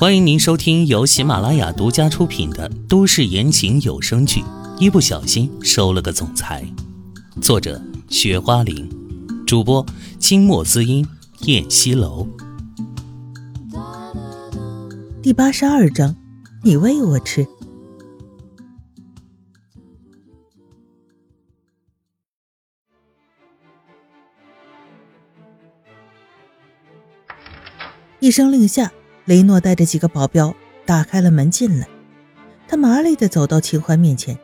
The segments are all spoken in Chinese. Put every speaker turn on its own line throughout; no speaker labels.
欢迎您收听由喜马拉雅独家出品的都市言情有声剧《一不小心收了个总裁》，作者：雪花玲，主播：清墨滋音、燕西楼。
第八十二章，你喂我吃。一声令下。雷诺带着几个保镖打开了门进来，他麻利的走到秦淮面前。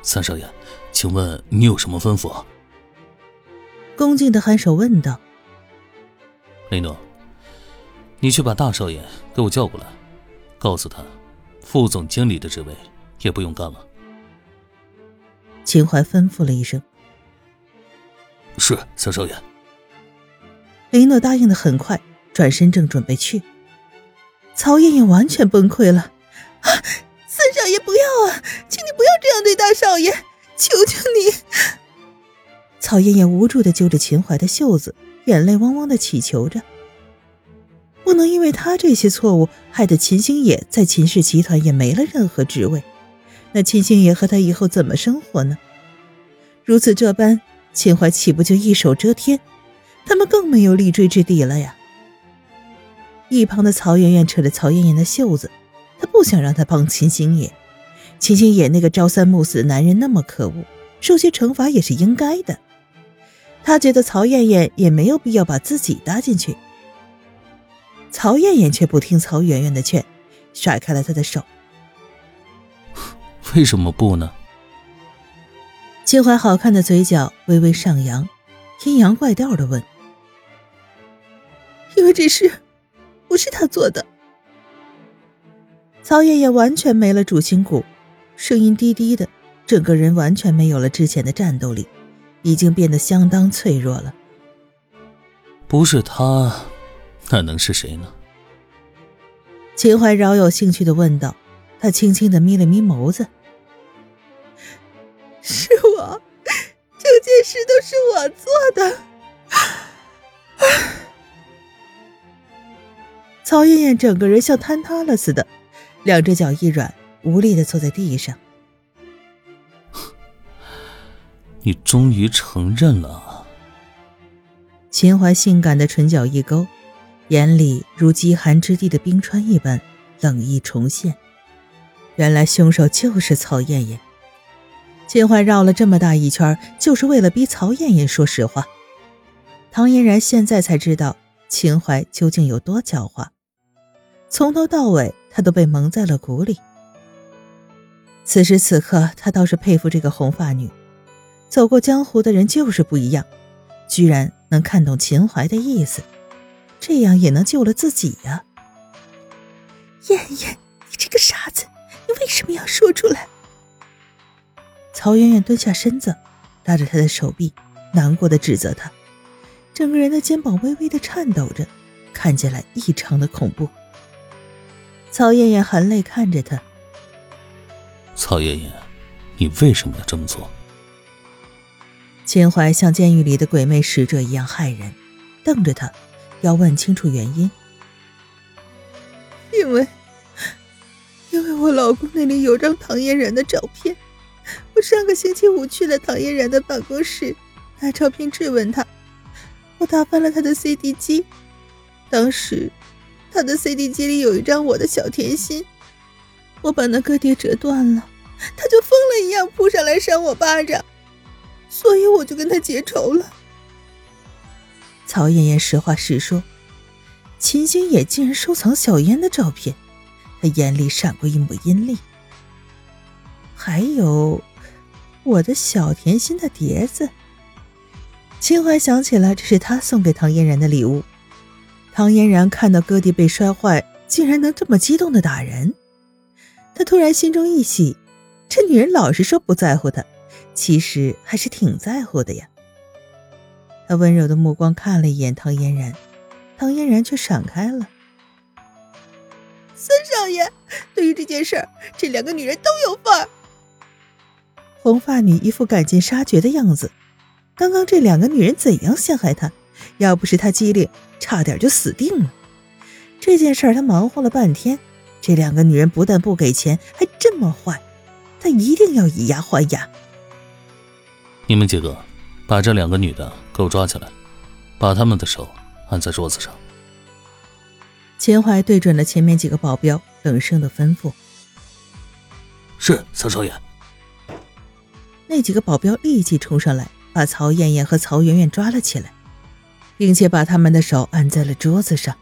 三少爷，请问你有什么吩咐？
恭敬的颔首问道。
雷诺，你去把大少爷给我叫过来，告诉他，副总经理的职位也不用干了。
秦淮吩咐了一声。
是三少爷。
雷诺答应的很快。转身正准备去，曹艳艳完全崩溃了。啊，三少爷不要啊，请你不要这样对大少爷，求求你！曹艳艳无助的揪着秦淮的袖子，眼泪汪汪的祈求着。不能因为他这些错误，害得秦星野在秦氏集团也没了任何职位。那秦星野和他以后怎么生活呢？如此这般，秦淮岂不就一手遮天？他们更没有立锥之地了呀！一旁的曹媛媛扯着曹艳艳的袖子，她不想让她帮秦星野。秦星野那个朝三暮四的男人那么可恶，受些惩罚也是应该的。他觉得曹艳艳也没有必要把自己搭进去。曹艳艳却不听曹媛媛的劝，甩开了他的手。
为什么不呢？
秦淮好看的嘴角微微上扬，阴阳怪调的问：“因为这事。”不是他做的。曹爷爷完全没了主心骨，声音低低的，整个人完全没有了之前的战斗力，已经变得相当脆弱了。
不是他，那能是谁呢？
秦淮饶有兴趣的问道。他轻轻的眯了眯眸子：“是我，整件事都是我做的。”曹艳艳整个人像坍塌了似的，两只脚一软，无力的坐在地上。
你终于承认了。
秦淮性感的唇角一勾，眼里如极寒之地的冰川一般冷意重现。原来凶手就是曹艳艳。秦淮绕了这么大一圈，就是为了逼曹艳艳说实话。唐嫣然现在才知道秦淮究竟有多狡猾。从头到尾，他都被蒙在了鼓里。此时此刻，他倒是佩服这个红发女，走过江湖的人就是不一样，居然能看懂秦淮的意思，这样也能救了自己呀！燕燕，你这个傻子，你为什么要说出来？曹媛媛蹲下身子，拉着他的手臂，难过的指责他，整个人的肩膀微微的颤抖着，看起来异常的恐怖。曹艳艳含泪看着他。
曹艳艳，你为什么要这么做？
秦淮像监狱里的鬼魅使者一样骇人，瞪着他，要问清楚原因。因为，因为我老公那里有张唐嫣然的照片，我上个星期五去了唐嫣然的办公室，拿照片质问他，我打翻了他的 CD 机，当时。他的 CD 机里有一张我的小甜心，我把那歌碟折断了，他就疯了一样扑上来扇我巴掌，所以我就跟他结仇了。曹艳艳实话实说，秦星野竟然收藏小烟的照片，他眼里闪过一抹阴厉。还有我的小甜心的碟子，秦淮想起了这是他送给唐嫣然的礼物。唐嫣然看到哥弟被摔坏，竟然能这么激动的打人，他突然心中一喜，这女人老是说不在乎他，其实还是挺在乎的呀。他温柔的目光看了一眼唐嫣然，唐嫣然却闪开了。三少爷，对于这件事儿，这两个女人都有份儿。红发女一副赶尽杀绝的样子，刚刚这两个女人怎样陷害她？要不是他机灵，差点就死定了。这件事儿他忙活了半天，这两个女人不但不给钱，还这么坏，他一定要以牙还牙。
你们几个把这两个女的给我抓起来，把他们的手按在桌子上。
秦淮对准了前面几个保镖，冷声的吩咐：“
是，曹少爷。”
那几个保镖立即冲上来，把曹艳艳和曹媛媛抓了起来，并且把他们的手按在了桌子上。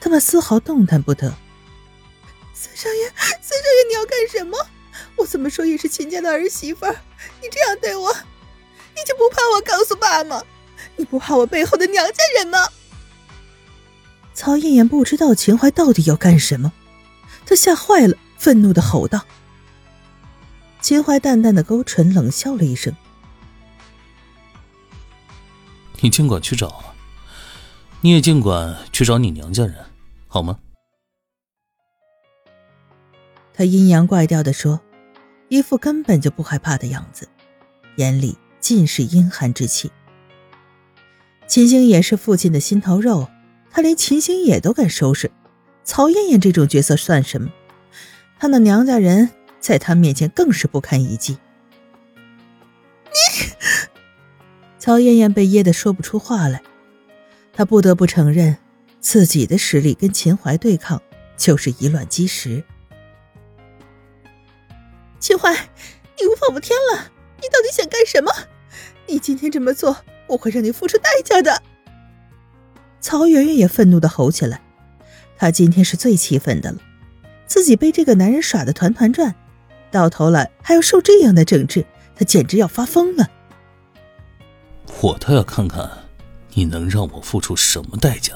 他们丝毫动弹不得。三少爷，三少爷，你要干什么？我怎么说也是秦家的儿媳妇，你这样对我，你就不怕我告诉爸吗？你不怕我背后的娘家人吗？曹艳艳不知道秦淮到底要干什么，她吓坏了，愤怒的吼道。秦淮淡淡的勾唇，冷笑了一声：“
你尽管去找，你也尽管去找你娘家人。”好吗？
他阴阳怪调的说，一副根本就不害怕的样子，眼里尽是阴寒之气。秦星野是父亲的心头肉，他连秦星野都敢收拾，曹艳艳这种角色算什么？他那娘家人在他面前更是不堪一击。曹艳艳被噎得说不出话来，她不得不承认。自己的实力跟秦淮对抗，就是以卵击石。秦淮，你无法无天了！你到底想干什么？你今天这么做，我会让你付出代价的！曹媛媛也愤怒的吼起来，她今天是最气愤的了，自己被这个男人耍的团团转，到头来还要受这样的整治，她简直要发疯了！
我倒要看看，你能让我付出什么代价！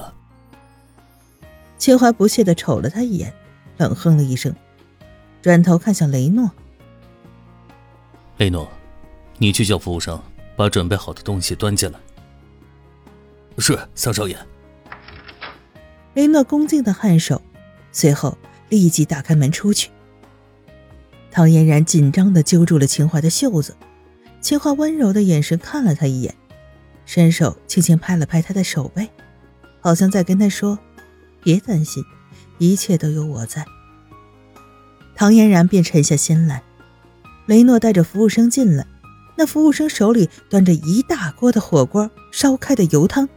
秦淮不屑的瞅了他一眼，冷哼了一声，转头看向雷诺：“
雷诺，你去叫服务生把准备好的东西端进来。”“是，三少爷。”
雷诺恭敬的颔首，随后立即打开门出去。唐嫣然紧张的揪住了秦淮的袖子，秦淮温柔的眼神看了他一眼，伸手轻轻拍了拍他的手背，好像在跟他说。别担心，一切都有我在。唐嫣然便沉下心来。雷诺带着服务生进来，那服务生手里端着一大锅的火锅烧开的油汤。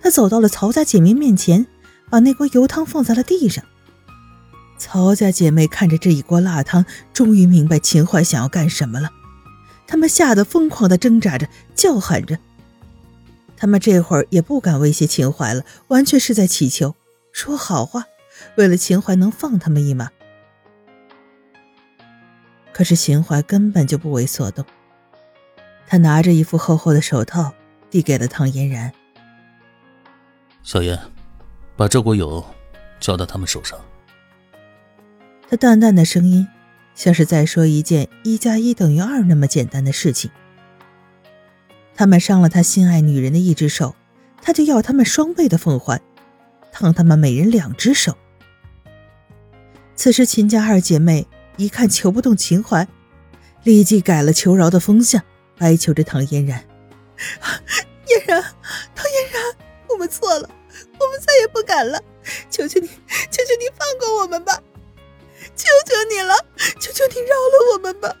他走到了曹家姐妹面前，把那锅油汤放在了地上。曹家姐妹看着这一锅辣汤，终于明白秦淮想要干什么了。他们吓得疯狂地挣扎着，叫喊着。他们这会儿也不敢威胁秦淮了，完全是在祈求。说好话，为了秦淮能放他们一马。可是秦淮根本就不为所动，他拿着一副厚厚的手套递给了唐嫣然。
小燕，把这锅油交到他们手上。
他淡淡的声音，像是在说一件一加一等于二那么简单的事情。他们伤了他心爱女人的一只手，他就要他们双倍的奉还。烫他们每人两只手。此时秦家二姐妹一看求不动秦淮，立即改了求饶的风向，哀求着唐嫣然：“嫣然，唐嫣然，我们错了，我们再也不敢了，求求你，求求你放过我们吧，求求你了，求求你饶了我们吧。”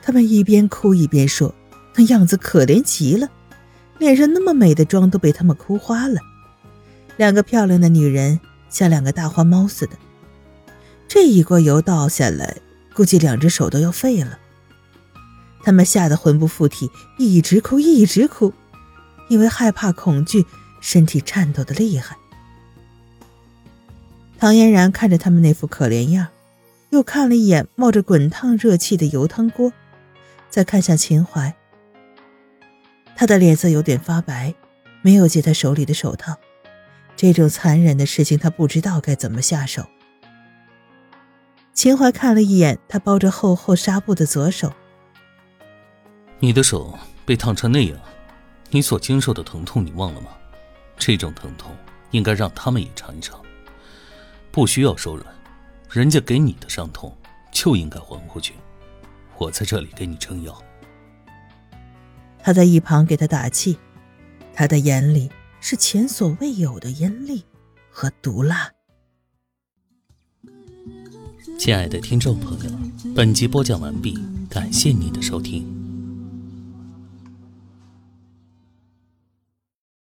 他们一边哭一边说，那样子可怜极了，脸上那么美的妆都被他们哭花了。两个漂亮的女人像两个大花猫似的，这一锅油倒下来，估计两只手都要废了。他们吓得魂不附体，一直哭，一直哭，因为害怕、恐惧，身体颤抖的厉害。唐嫣然看着他们那副可怜样，又看了一眼冒着滚烫热气的油汤锅，再看向秦淮，他的脸色有点发白，没有接他手里的手套。这种残忍的事情，他不知道该怎么下手。秦淮看了一眼他包着厚厚纱布的左手，
你的手被烫成那样，你所经受的疼痛你忘了吗？这种疼痛应该让他们也尝一尝。不需要手软，人家给你的伤痛就应该还回去。我在这里给你撑腰。
他在一旁给他打气，他的眼里。是前所未有的阴厉和毒辣。
亲爱的听众朋友，本集播讲完毕，感谢您的收听。